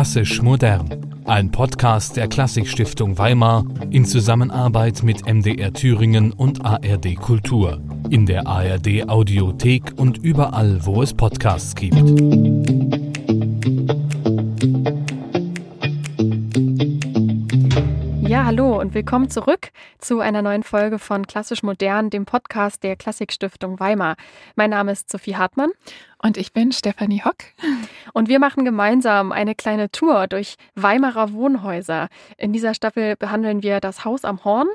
Klassisch modern. Ein Podcast der Klassikstiftung Weimar in Zusammenarbeit mit MDR Thüringen und ARD Kultur. In der ARD Audiothek und überall, wo es Podcasts gibt. Hallo und willkommen zurück zu einer neuen Folge von Klassisch Modern, dem Podcast der Klassikstiftung Weimar. Mein Name ist Sophie Hartmann. Und ich bin Stefanie Hock. Und wir machen gemeinsam eine kleine Tour durch Weimarer Wohnhäuser. In dieser Staffel behandeln wir das Haus am Horn,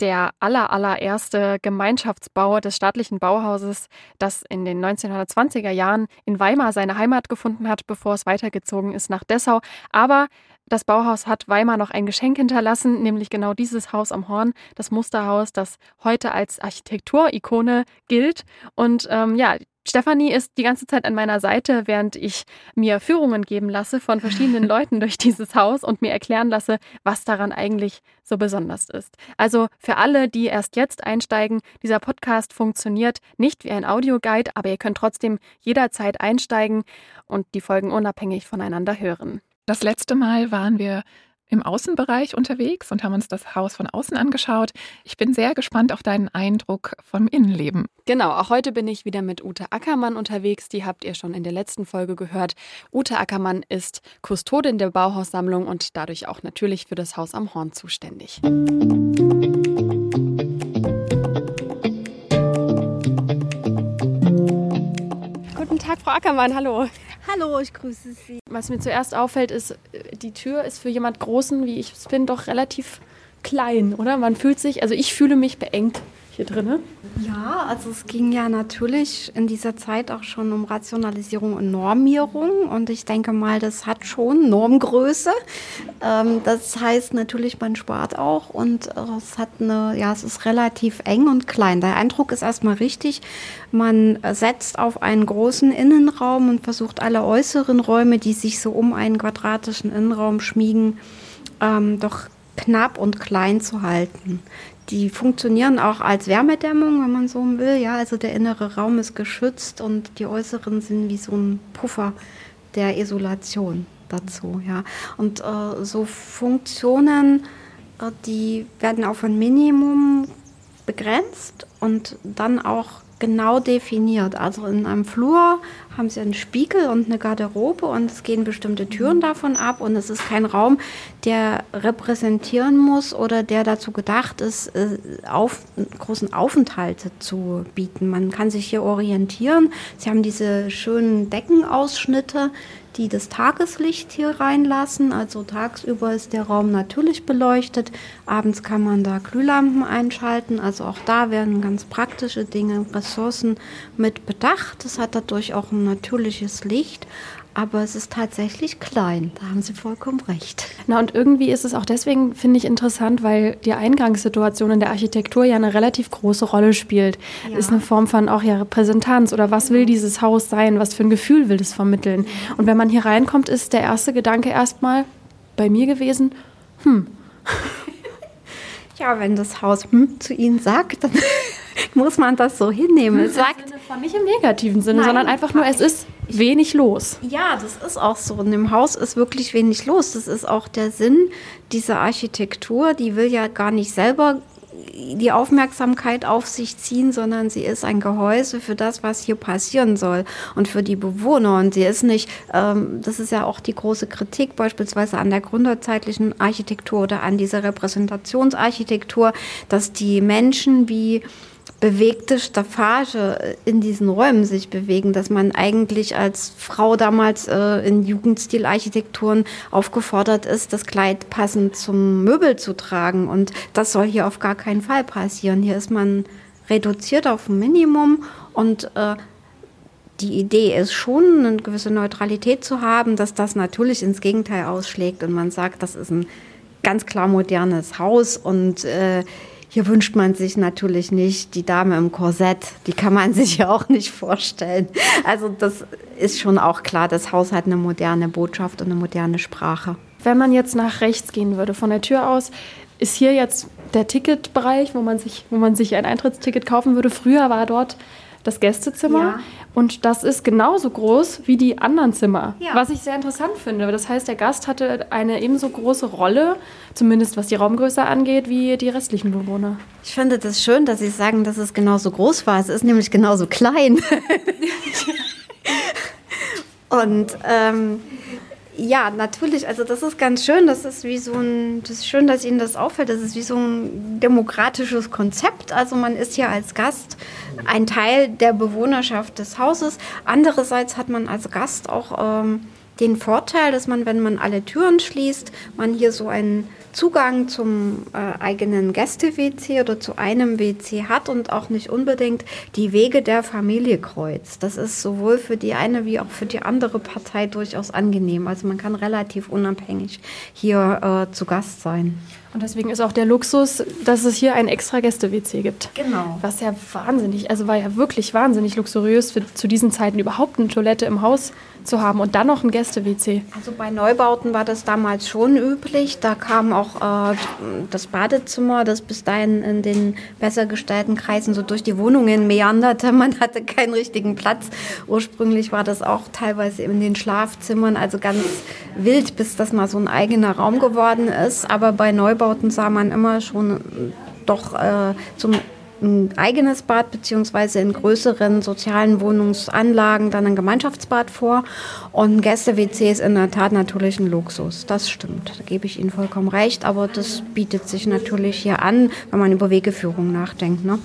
der aller, allererste Gemeinschaftsbau des staatlichen Bauhauses, das in den 1920er Jahren in Weimar seine Heimat gefunden hat, bevor es weitergezogen ist nach Dessau. Aber das Bauhaus hat Weimar noch ein Geschenk hinterlassen, nämlich genau dieses Haus am Horn, das Musterhaus, das heute als Architekturikone gilt. Und ähm, ja, Stefanie ist die ganze Zeit an meiner Seite, während ich mir Führungen geben lasse von verschiedenen Leuten durch dieses Haus und mir erklären lasse, was daran eigentlich so besonders ist. Also für alle, die erst jetzt einsteigen, dieser Podcast funktioniert nicht wie ein Audioguide, aber ihr könnt trotzdem jederzeit einsteigen und die Folgen unabhängig voneinander hören. Das letzte Mal waren wir im Außenbereich unterwegs und haben uns das Haus von außen angeschaut. Ich bin sehr gespannt auf deinen Eindruck vom Innenleben. Genau, auch heute bin ich wieder mit Ute Ackermann unterwegs. Die habt ihr schon in der letzten Folge gehört. Ute Ackermann ist Kustodin der Bauhaussammlung und dadurch auch natürlich für das Haus am Horn zuständig. Guten Frau Ackermann, hallo. Hallo, ich grüße Sie. Was mir zuerst auffällt, ist, äh, die Tür ist für jemand Großen, wie ich es bin, doch relativ klein, oder? Man fühlt sich, also ich fühle mich beengt hier drin. Ja, also es ging ja natürlich in dieser Zeit auch schon um Rationalisierung und Normierung und ich denke mal, das hat schon Normgröße. Ähm, das heißt natürlich, man spart auch und es hat eine, ja, es ist relativ eng und klein. Der Eindruck ist erstmal richtig. Man setzt auf einen großen Innenraum und versucht alle äußeren Räume, die sich so um einen quadratischen Innenraum schmiegen, ähm, doch knapp und klein zu halten. Die funktionieren auch als Wärmedämmung, wenn man so will. Ja, also der innere Raum ist geschützt und die äußeren sind wie so ein Puffer der Isolation dazu. Ja, und äh, so Funktionen, äh, die werden auf ein Minimum begrenzt und dann auch genau definiert. Also in einem Flur haben sie einen Spiegel und eine Garderobe und es gehen bestimmte Türen davon ab und es ist kein Raum, der repräsentieren muss oder der dazu gedacht ist, äh, auf, großen Aufenthalte zu bieten. Man kann sich hier orientieren. Sie haben diese schönen Deckenausschnitte, die das Tageslicht hier reinlassen. Also tagsüber ist der Raum natürlich beleuchtet. Abends kann man da Glühlampen einschalten. Also auch da werden ganz praktische Dinge, Ressourcen mit bedacht. Das hat dadurch auch ein natürliches Licht aber es ist tatsächlich klein. Da haben Sie vollkommen recht. Na, und irgendwie ist es auch deswegen, finde ich, interessant, weil die Eingangssituation in der Architektur ja eine relativ große Rolle spielt. Ja. Ist eine Form von auch ja Repräsentanz oder was will dieses Haus sein? Was für ein Gefühl will es vermitteln? Und wenn man hier reinkommt, ist der erste Gedanke erstmal bei mir gewesen, hm. Ja, wenn das Haus hm zu Ihnen sagt, dann muss man das so hinnehmen. Es sagt von nicht im negativen Sinne, Nein, sondern einfach nur, es ist wenig los. Ja, das ist auch so. In dem Haus ist wirklich wenig los. Das ist auch der Sinn dieser Architektur. Die will ja gar nicht selber die Aufmerksamkeit auf sich ziehen, sondern sie ist ein Gehäuse für das, was hier passieren soll und für die Bewohner. Und sie ist nicht, ähm, das ist ja auch die große Kritik beispielsweise an der gründerzeitlichen Architektur oder an dieser Repräsentationsarchitektur, dass die Menschen wie bewegte Staffage in diesen Räumen sich bewegen, dass man eigentlich als Frau damals äh, in Jugendstilarchitekturen aufgefordert ist, das Kleid passend zum Möbel zu tragen. Und das soll hier auf gar keinen Fall passieren. Hier ist man reduziert auf ein Minimum und äh, die Idee ist schon, eine gewisse Neutralität zu haben, dass das natürlich ins Gegenteil ausschlägt und man sagt, das ist ein ganz klar modernes Haus und äh, hier wünscht man sich natürlich nicht die Dame im Korsett. Die kann man sich ja auch nicht vorstellen. Also das ist schon auch klar, das Haus hat eine moderne Botschaft und eine moderne Sprache. Wenn man jetzt nach rechts gehen würde, von der Tür aus, ist hier jetzt der Ticketbereich, wo man sich, wo man sich ein Eintrittsticket kaufen würde. Früher war dort das Gästezimmer. Ja. Und das ist genauso groß wie die anderen Zimmer. Ja. Was ich sehr interessant finde. Das heißt, der Gast hatte eine ebenso große Rolle, zumindest was die Raumgröße angeht, wie die restlichen Bewohner. Ich finde das schön, dass Sie sagen, dass es genauso groß war. Es ist nämlich genauso klein. Und ähm, ja, natürlich. Also das ist ganz schön. Das ist wie so ein, das ist schön, dass Ihnen das auffällt. Das ist wie so ein demokratisches Konzept. Also man ist hier als Gast ein Teil der Bewohnerschaft des Hauses. Andererseits hat man als Gast auch ähm, den Vorteil, dass man, wenn man alle Türen schließt, man hier so einen Zugang zum äh, eigenen Gäste-WC oder zu einem WC hat und auch nicht unbedingt die Wege der Familie kreuzt. Das ist sowohl für die eine wie auch für die andere Partei durchaus angenehm. Also man kann relativ unabhängig hier äh, zu Gast sein. Und deswegen ist auch der Luxus, dass es hier ein extra Gäste-WC gibt. Genau. Was ja wahnsinnig, also war ja wirklich wahnsinnig luxuriös für zu diesen Zeiten überhaupt eine Toilette im Haus zu haben und dann noch ein Gäste-WC. Also bei Neubauten war das damals schon üblich. Da kam auch äh, das Badezimmer, das bis dahin in den besser gestalteten Kreisen so durch die Wohnungen meanderte. Man hatte keinen richtigen Platz. Ursprünglich war das auch teilweise in den Schlafzimmern, also ganz wild, bis das mal so ein eigener Raum geworden ist. Aber bei Neubauten sah man immer schon doch äh, zum ein eigenes Bad beziehungsweise in größeren sozialen Wohnungsanlagen dann ein Gemeinschaftsbad vor. Und Gäste-WC ist in der Tat natürlich ein Luxus. Das stimmt. Da gebe ich Ihnen vollkommen recht. Aber das bietet sich natürlich hier an, wenn man über Wegeführung nachdenkt. Ne?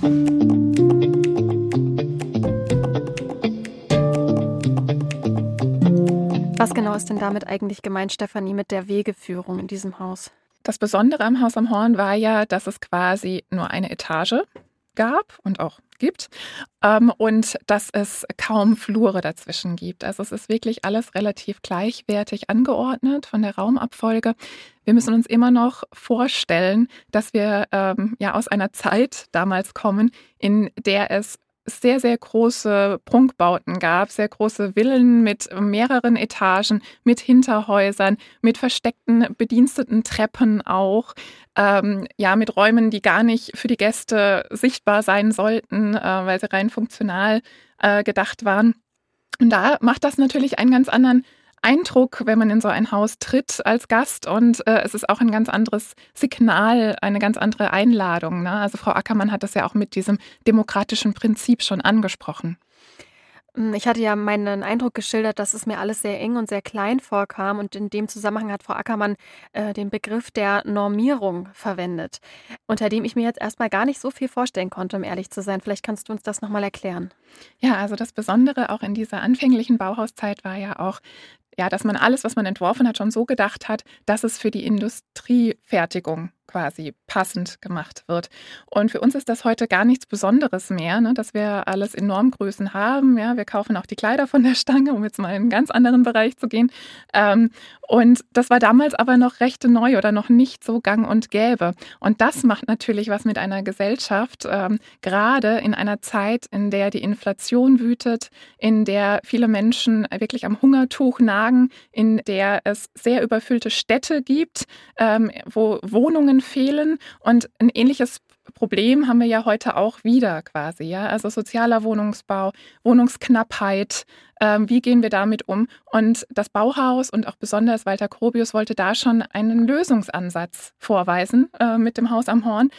Was genau ist denn damit eigentlich gemeint, Stefanie, mit der Wegeführung in diesem Haus? Das Besondere am Haus am Horn war ja, dass es quasi nur eine Etage gab und auch gibt ähm, und dass es kaum Flure dazwischen gibt. Also es ist wirklich alles relativ gleichwertig angeordnet von der Raumabfolge. Wir müssen uns immer noch vorstellen, dass wir ähm, ja aus einer Zeit damals kommen, in der es sehr, sehr große Prunkbauten gab, sehr große Villen mit mehreren Etagen, mit Hinterhäusern, mit versteckten bediensteten Treppen auch, ähm, ja, mit Räumen, die gar nicht für die Gäste sichtbar sein sollten, äh, weil sie rein funktional äh, gedacht waren. Und da macht das natürlich einen ganz anderen Eindruck, wenn man in so ein Haus tritt als Gast und äh, es ist auch ein ganz anderes Signal, eine ganz andere Einladung. Ne? Also Frau Ackermann hat das ja auch mit diesem demokratischen Prinzip schon angesprochen. Hm, ich hatte ja meinen Eindruck geschildert, dass es mir alles sehr eng und sehr klein vorkam. Und in dem Zusammenhang hat Frau Ackermann äh, den Begriff der Normierung verwendet, unter dem ich mir jetzt erstmal gar nicht so viel vorstellen konnte, um ehrlich zu sein. Vielleicht kannst du uns das nochmal erklären. Ja, also das Besondere auch in dieser anfänglichen Bauhauszeit war ja auch, ja, dass man alles, was man entworfen hat, schon so gedacht hat, dass es für die Industriefertigung quasi passend gemacht wird. Und für uns ist das heute gar nichts Besonderes mehr, ne, dass wir alles in Normgrößen haben. Ja, wir kaufen auch die Kleider von der Stange, um jetzt mal in einen ganz anderen Bereich zu gehen. Ähm, und das war damals aber noch recht neu oder noch nicht so gang und gäbe. Und das macht natürlich was mit einer Gesellschaft, ähm, gerade in einer Zeit, in der die Inflation wütet, in der viele Menschen wirklich am Hungertuch nagen, in der es sehr überfüllte Städte gibt, ähm, wo Wohnungen fehlen. Und ein ähnliches Problem haben wir ja heute auch wieder quasi, ja. Also sozialer Wohnungsbau, Wohnungsknappheit, ähm, wie gehen wir damit um? Und das Bauhaus und auch besonders Walter Grobius wollte da schon einen Lösungsansatz vorweisen äh, mit dem Haus am Horn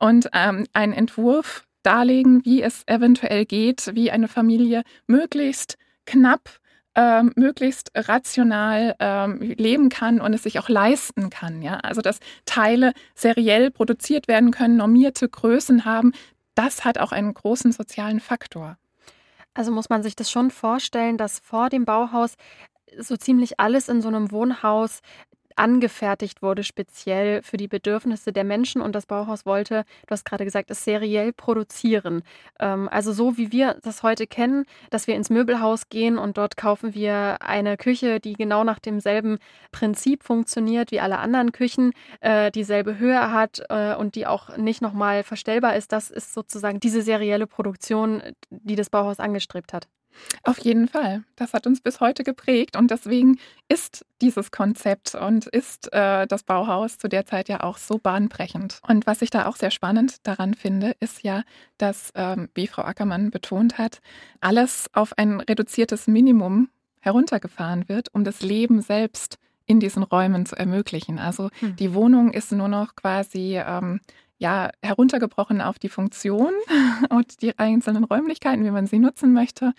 und ähm, einen Entwurf darlegen, wie es eventuell geht, wie eine Familie möglichst knapp ähm, möglichst rational ähm, leben kann und es sich auch leisten kann. Ja? Also dass Teile seriell produziert werden können, normierte Größen haben, das hat auch einen großen sozialen Faktor. Also muss man sich das schon vorstellen, dass vor dem Bauhaus so ziemlich alles in so einem Wohnhaus angefertigt wurde, speziell für die Bedürfnisse der Menschen. Und das Bauhaus wollte, du hast gerade gesagt, es seriell produzieren. Ähm, also so wie wir das heute kennen, dass wir ins Möbelhaus gehen und dort kaufen wir eine Küche, die genau nach demselben Prinzip funktioniert wie alle anderen Küchen, äh, dieselbe Höhe hat äh, und die auch nicht nochmal verstellbar ist. Das ist sozusagen diese serielle Produktion, die das Bauhaus angestrebt hat. Auf jeden Fall. Das hat uns bis heute geprägt und deswegen ist dieses Konzept und ist äh, das Bauhaus zu der Zeit ja auch so bahnbrechend. Und was ich da auch sehr spannend daran finde, ist ja, dass, ähm, wie Frau Ackermann betont hat, alles auf ein reduziertes Minimum heruntergefahren wird, um das Leben selbst in diesen Räumen zu ermöglichen. Also hm. die Wohnung ist nur noch quasi ähm, ja, heruntergebrochen auf die Funktion und die einzelnen Räumlichkeiten, wie man sie nutzen möchte.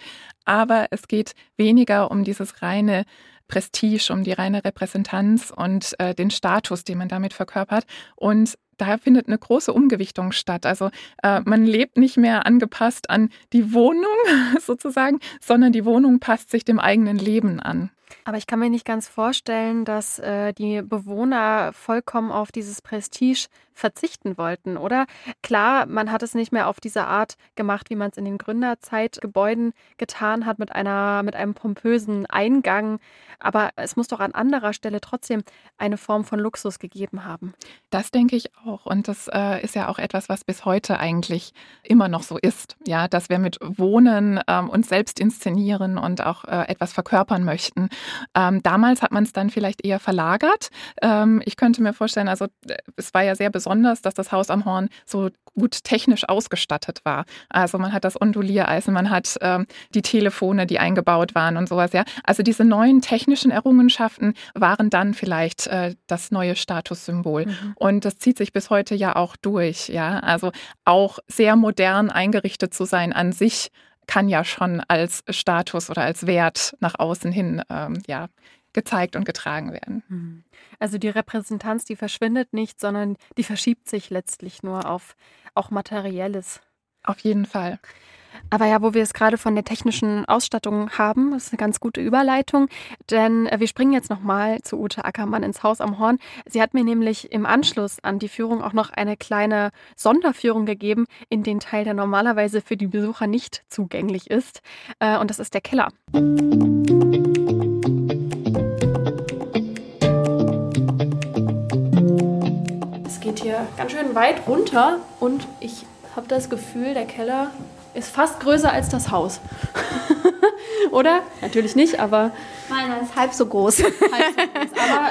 Aber es geht weniger um dieses reine Prestige, um die reine Repräsentanz und äh, den Status, den man damit verkörpert. Und daher findet eine große Umgewichtung statt. Also äh, man lebt nicht mehr angepasst an die Wohnung sozusagen, sondern die Wohnung passt sich dem eigenen Leben an. Aber ich kann mir nicht ganz vorstellen, dass äh, die Bewohner vollkommen auf dieses Prestige verzichten wollten, oder? Klar, man hat es nicht mehr auf diese Art gemacht, wie man es in den Gründerzeitgebäuden getan hat, mit einer, mit einem pompösen Eingang. Aber es muss doch an anderer Stelle trotzdem eine Form von Luxus gegeben haben. Das denke ich auch. Und das äh, ist ja auch etwas, was bis heute eigentlich immer noch so ist. Ja, dass wir mit Wohnen ähm, uns selbst inszenieren und auch äh, etwas verkörpern möchten. Ähm, damals hat man es dann vielleicht eher verlagert. Ähm, ich könnte mir vorstellen, also äh, es war ja sehr besonders, dass das Haus am Horn so gut technisch ausgestattet war. Also man hat das Onduliereisen, man hat ähm, die Telefone, die eingebaut waren und sowas. Ja, also diese neuen technischen Errungenschaften waren dann vielleicht äh, das neue Statussymbol. Mhm. Und das zieht sich bis heute ja auch durch. Ja, also auch sehr modern eingerichtet zu sein an sich kann ja schon als Status oder als Wert nach außen hin ähm, ja, gezeigt und getragen werden. Mhm. Also die Repräsentanz, die verschwindet nicht, sondern die verschiebt sich letztlich nur auf auch Materielles. Auf jeden Fall. Aber ja, wo wir es gerade von der technischen Ausstattung haben, ist eine ganz gute Überleitung, denn äh, wir springen jetzt nochmal zu Ute Ackermann ins Haus am Horn. Sie hat mir nämlich im Anschluss an die Führung auch noch eine kleine Sonderführung gegeben in den Teil, der normalerweise für die Besucher nicht zugänglich ist. Äh, und das ist der Keller. Ganz schön weit runter und ich habe das Gefühl, der Keller ist fast größer als das Haus. Oder? Natürlich nicht, aber. Nein, er ist halb so groß. halb so groß. Aber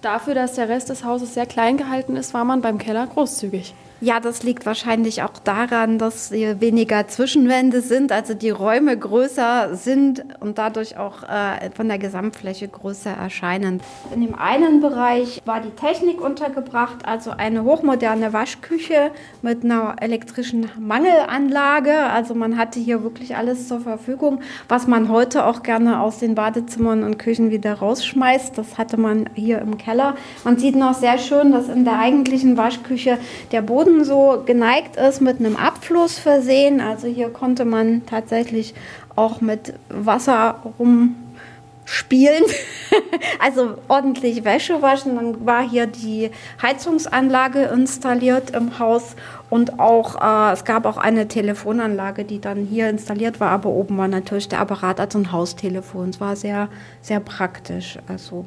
dafür, dass der Rest des Hauses sehr klein gehalten ist, war man beim Keller großzügig. Ja, das liegt wahrscheinlich auch daran, dass hier weniger Zwischenwände sind, also die Räume größer sind und dadurch auch äh, von der Gesamtfläche größer erscheinen. In dem einen Bereich war die Technik untergebracht, also eine hochmoderne Waschküche mit einer elektrischen Mangelanlage. Also man hatte hier wirklich alles zur Verfügung, was man heute auch gerne aus den Badezimmern und Küchen wieder rausschmeißt. Das hatte man hier im Keller. Man sieht noch sehr schön, dass in der eigentlichen Waschküche der Boden Boden so geneigt ist, mit einem Abfluss versehen. Also hier konnte man tatsächlich auch mit Wasser rumspielen, also ordentlich Wäsche waschen. Dann war hier die Heizungsanlage installiert im Haus und auch äh, es gab auch eine Telefonanlage, die dann hier installiert war, aber oben war natürlich der Apparat als ein Haustelefon. Es war sehr, sehr praktisch. Also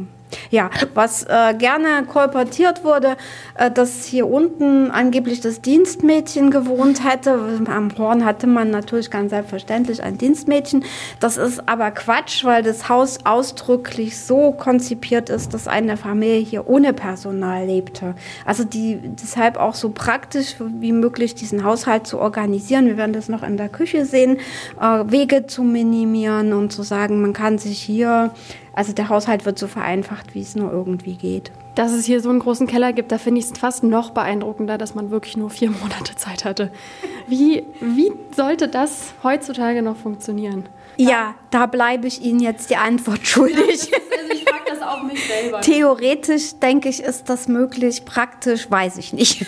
ja, was äh, gerne kolportiert wurde, äh, dass hier unten angeblich das Dienstmädchen gewohnt hätte. Am Horn hatte man natürlich ganz selbstverständlich ein Dienstmädchen. Das ist aber Quatsch, weil das Haus ausdrücklich so konzipiert ist, dass eine Familie hier ohne Personal lebte. Also die deshalb auch so praktisch wie möglich diesen Haushalt zu organisieren. Wir werden das noch in der Küche sehen, äh, Wege zu minimieren und zu sagen, man kann sich hier also der Haushalt wird so vereinfacht, wie es nur irgendwie geht. Dass es hier so einen großen Keller gibt, da finde ich es fast noch beeindruckender, dass man wirklich nur vier Monate Zeit hatte. Wie, wie sollte das heutzutage noch funktionieren? Ja, da bleibe ich Ihnen jetzt die Antwort schuldig. also ich frage das auch mich selber. Theoretisch denke ich, ist das möglich. Praktisch weiß ich nicht.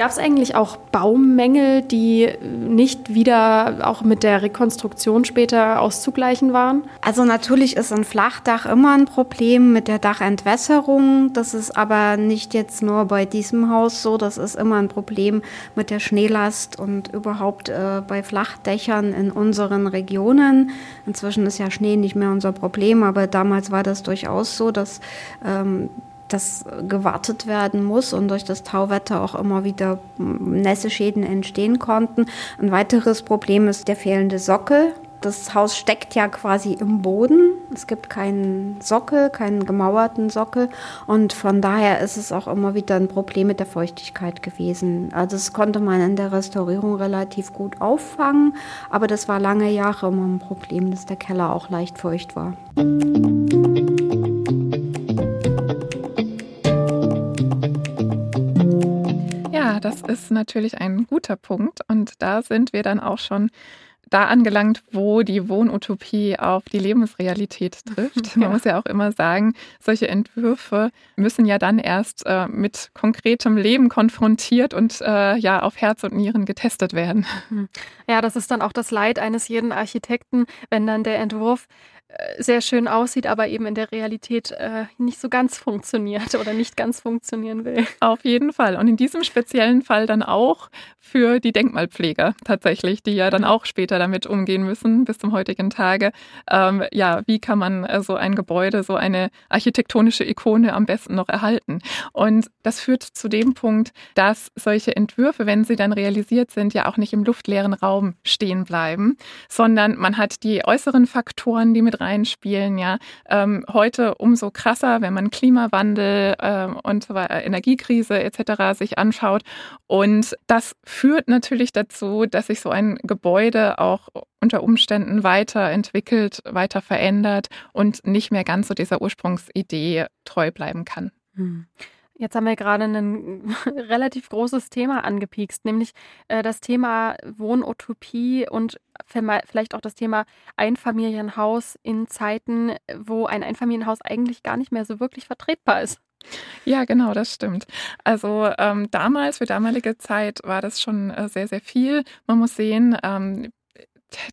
Gab es eigentlich auch Baumängel, die nicht wieder auch mit der Rekonstruktion später auszugleichen waren? Also natürlich ist ein Flachdach immer ein Problem mit der Dachentwässerung. Das ist aber nicht jetzt nur bei diesem Haus so. Das ist immer ein Problem mit der Schneelast und überhaupt äh, bei Flachdächern in unseren Regionen. Inzwischen ist ja Schnee nicht mehr unser Problem, aber damals war das durchaus so, dass ähm, das gewartet werden muss und durch das Tauwetter auch immer wieder Nässeschäden entstehen konnten. Ein weiteres Problem ist der fehlende Sockel. das Haus steckt ja quasi im Boden. Es gibt keinen Sockel, keinen gemauerten Sockel. Und von daher ist es auch immer wieder ein Problem mit der Feuchtigkeit gewesen. Also das konnte man in der Restaurierung relativ gut auffangen. Aber das war lange Jahre immer ein Problem, dass der Keller auch leicht feucht war. Ja, das ist natürlich ein guter Punkt. Und da sind wir dann auch schon da angelangt, wo die Wohnutopie auf die Lebensrealität trifft. Man ja. muss ja auch immer sagen, solche Entwürfe müssen ja dann erst äh, mit konkretem Leben konfrontiert und äh, ja auf Herz und Nieren getestet werden. Ja, das ist dann auch das Leid eines jeden Architekten, wenn dann der Entwurf sehr schön aussieht, aber eben in der Realität äh, nicht so ganz funktioniert oder nicht ganz funktionieren will. Auf jeden Fall. Und in diesem speziellen Fall dann auch für die Denkmalpfleger tatsächlich, die ja dann auch später damit umgehen müssen bis zum heutigen Tage. Ähm, ja, wie kann man äh, so ein Gebäude, so eine architektonische Ikone am besten noch erhalten? Und das führt zu dem Punkt, dass solche Entwürfe, wenn sie dann realisiert sind, ja auch nicht im luftleeren Raum stehen bleiben, sondern man hat die äußeren Faktoren, die mit reinspielen. Ja, ähm, heute umso krasser, wenn man Klimawandel äh, und Energiekrise etc. sich anschaut. Und das führt natürlich dazu, dass sich so ein Gebäude auch unter Umständen weiterentwickelt, weiter verändert und nicht mehr ganz so dieser Ursprungsidee treu bleiben kann. Hm. Jetzt haben wir gerade ein relativ großes Thema angepiekst, nämlich äh, das Thema Wohnutopie und vielleicht auch das Thema Einfamilienhaus in Zeiten, wo ein Einfamilienhaus eigentlich gar nicht mehr so wirklich vertretbar ist. Ja, genau, das stimmt. Also ähm, damals, für damalige Zeit, war das schon äh, sehr, sehr viel. Man muss sehen, ähm,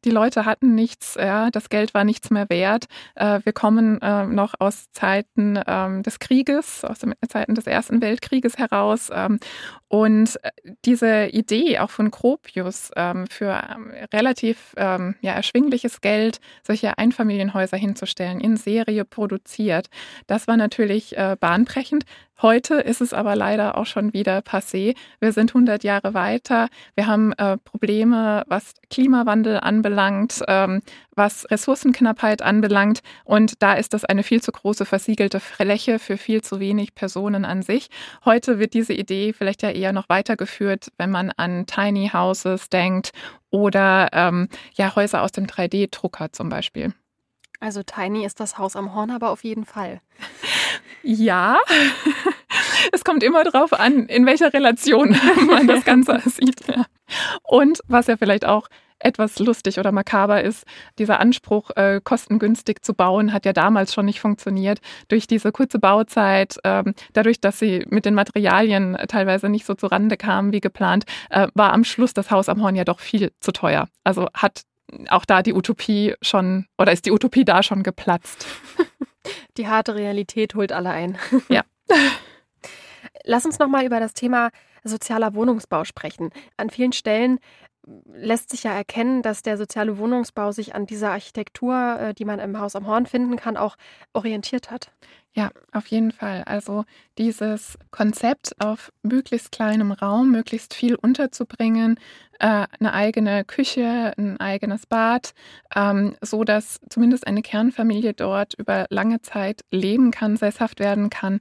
die Leute hatten nichts, ja, das Geld war nichts mehr wert. Äh, wir kommen äh, noch aus Zeiten ähm, des Krieges, aus den Zeiten des Ersten Weltkrieges heraus. Ähm, und äh, diese Idee auch von Gropius ähm, für relativ ja, erschwingliches Geld solche Einfamilienhäuser hinzustellen, in Serie produziert, das war natürlich bahnbrechend. Heute ist es aber leider auch schon wieder passé. Wir sind 100 Jahre weiter. Wir haben äh, Probleme, was Klimawandel anbelangt, ähm, was Ressourcenknappheit anbelangt. Und da ist das eine viel zu große versiegelte Fläche für viel zu wenig Personen an sich. Heute wird diese Idee vielleicht ja eher noch weitergeführt, wenn man an Tiny Houses denkt oder ähm, ja Häuser aus dem 3D-Drucker zum Beispiel. Also Tiny ist das Haus am Horn, aber auf jeden Fall. Ja, es kommt immer darauf an, in welcher Relation man das Ganze sieht. Und was ja vielleicht auch etwas lustig oder makaber ist, dieser Anspruch, äh, kostengünstig zu bauen, hat ja damals schon nicht funktioniert. Durch diese kurze Bauzeit, ähm, dadurch, dass sie mit den Materialien teilweise nicht so zu Rande kamen wie geplant, äh, war am Schluss das Haus am Horn ja doch viel zu teuer. Also hat auch da die Utopie schon, oder ist die Utopie da schon geplatzt? Die harte Realität holt alle ein. Ja. Lass uns nochmal über das Thema sozialer Wohnungsbau sprechen. An vielen Stellen lässt sich ja erkennen, dass der soziale Wohnungsbau sich an dieser Architektur, äh, die man im Haus am Horn finden kann, auch orientiert hat. Ja, auf jeden Fall. Also dieses Konzept auf möglichst kleinem Raum, möglichst viel unterzubringen, äh, eine eigene Küche, ein eigenes Bad, ähm, so dass zumindest eine Kernfamilie dort über lange Zeit leben kann, sesshaft werden kann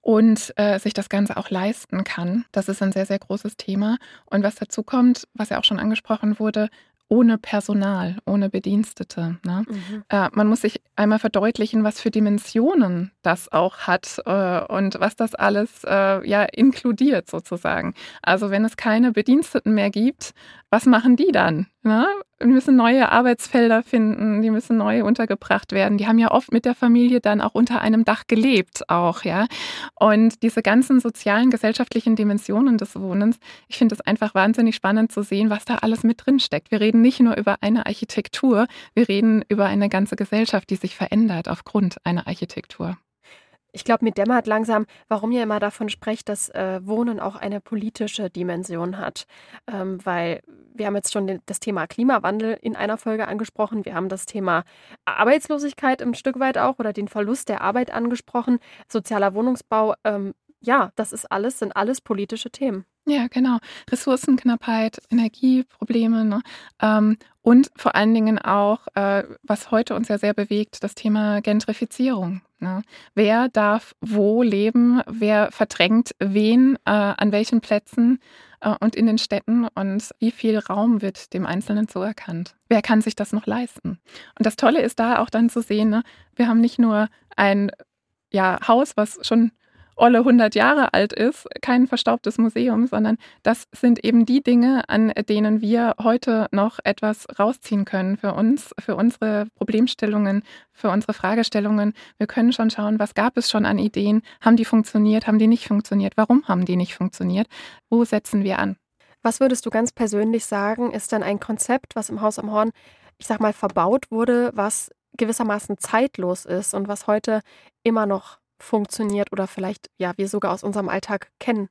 und äh, sich das Ganze auch leisten kann. Das ist ein sehr, sehr großes Thema. Und was dazu kommt, was ja auch schon angesprochen wurde, ohne Personal, ohne Bedienstete. Ne? Mhm. Äh, man muss sich einmal verdeutlichen, was für Dimensionen das auch hat äh, und was das alles äh, ja inkludiert sozusagen. Also wenn es keine Bediensteten mehr gibt, was machen die dann? Ne? Die müssen neue Arbeitsfelder finden, die müssen neu untergebracht werden. Die haben ja oft mit der Familie dann auch unter einem Dach gelebt, auch, ja. Und diese ganzen sozialen, gesellschaftlichen Dimensionen des Wohnens, ich finde es einfach wahnsinnig spannend zu sehen, was da alles mit drin steckt. Wir reden nicht nur über eine Architektur, wir reden über eine ganze Gesellschaft, die sich verändert aufgrund einer Architektur. Ich glaube, mir dämmert langsam, warum ihr immer davon sprecht, dass äh, Wohnen auch eine politische Dimension hat. Ähm, weil wir haben jetzt schon den, das Thema Klimawandel in einer Folge angesprochen. Wir haben das Thema Arbeitslosigkeit ein Stück weit auch oder den Verlust der Arbeit angesprochen. Sozialer Wohnungsbau, ähm, ja, das ist alles, sind alles politische Themen. Ja, genau. Ressourcenknappheit, Energieprobleme. Ne? Ähm, Und vor allen Dingen auch, äh, was heute uns ja sehr bewegt, das Thema Gentrifizierung. Ne? Wer darf wo leben? Wer verdrängt wen äh, an welchen Plätzen äh, und in den Städten? Und wie viel Raum wird dem Einzelnen zuerkannt? Wer kann sich das noch leisten? Und das Tolle ist da auch dann zu sehen, ne? wir haben nicht nur ein ja, Haus, was schon olle 100 Jahre alt ist, kein verstaubtes Museum, sondern das sind eben die Dinge, an denen wir heute noch etwas rausziehen können für uns, für unsere Problemstellungen, für unsere Fragestellungen. Wir können schon schauen, was gab es schon an Ideen, haben die funktioniert, haben die nicht funktioniert, warum haben die nicht funktioniert, wo setzen wir an. Was würdest du ganz persönlich sagen, ist dann ein Konzept, was im Haus am Horn, ich sag mal, verbaut wurde, was gewissermaßen zeitlos ist und was heute immer noch funktioniert oder vielleicht ja wir sogar aus unserem Alltag kennen?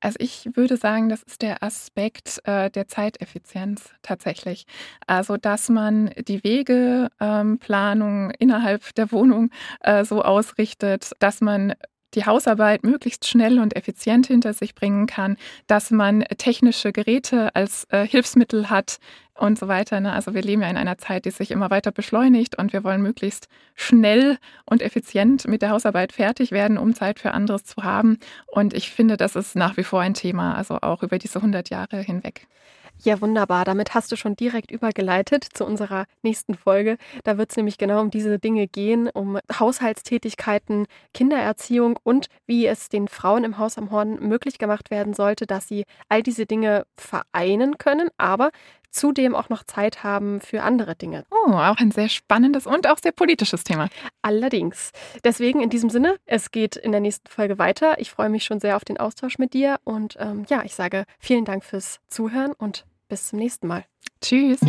Also ich würde sagen, das ist der Aspekt äh, der Zeiteffizienz tatsächlich. Also dass man die Wegeplanung ähm, innerhalb der Wohnung äh, so ausrichtet, dass man die Hausarbeit möglichst schnell und effizient hinter sich bringen kann, dass man technische Geräte als äh, Hilfsmittel hat und so weiter. Ne? Also wir leben ja in einer Zeit, die sich immer weiter beschleunigt und wir wollen möglichst schnell und effizient mit der Hausarbeit fertig werden, um Zeit für anderes zu haben. Und ich finde, das ist nach wie vor ein Thema, also auch über diese 100 Jahre hinweg. Ja, wunderbar. Damit hast du schon direkt übergeleitet zu unserer nächsten Folge. Da wird es nämlich genau um diese Dinge gehen, um Haushaltstätigkeiten, Kindererziehung und wie es den Frauen im Haus am Horn möglich gemacht werden sollte, dass sie all diese Dinge vereinen können, aber zudem auch noch Zeit haben für andere Dinge. Oh, auch ein sehr spannendes und auch sehr politisches Thema. Allerdings. Deswegen in diesem Sinne, es geht in der nächsten Folge weiter. Ich freue mich schon sehr auf den Austausch mit dir und ähm, ja, ich sage vielen Dank fürs Zuhören und bis zum nächsten Mal. Tschüss.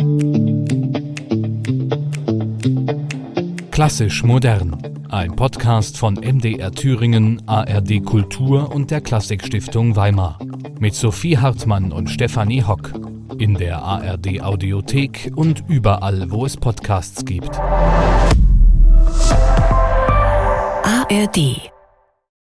Klassisch modern. Ein Podcast von MDR Thüringen, ARD Kultur und der Klassikstiftung Weimar. Mit Sophie Hartmann und Stefanie Hock. In der ARD Audiothek und überall, wo es Podcasts gibt. ARD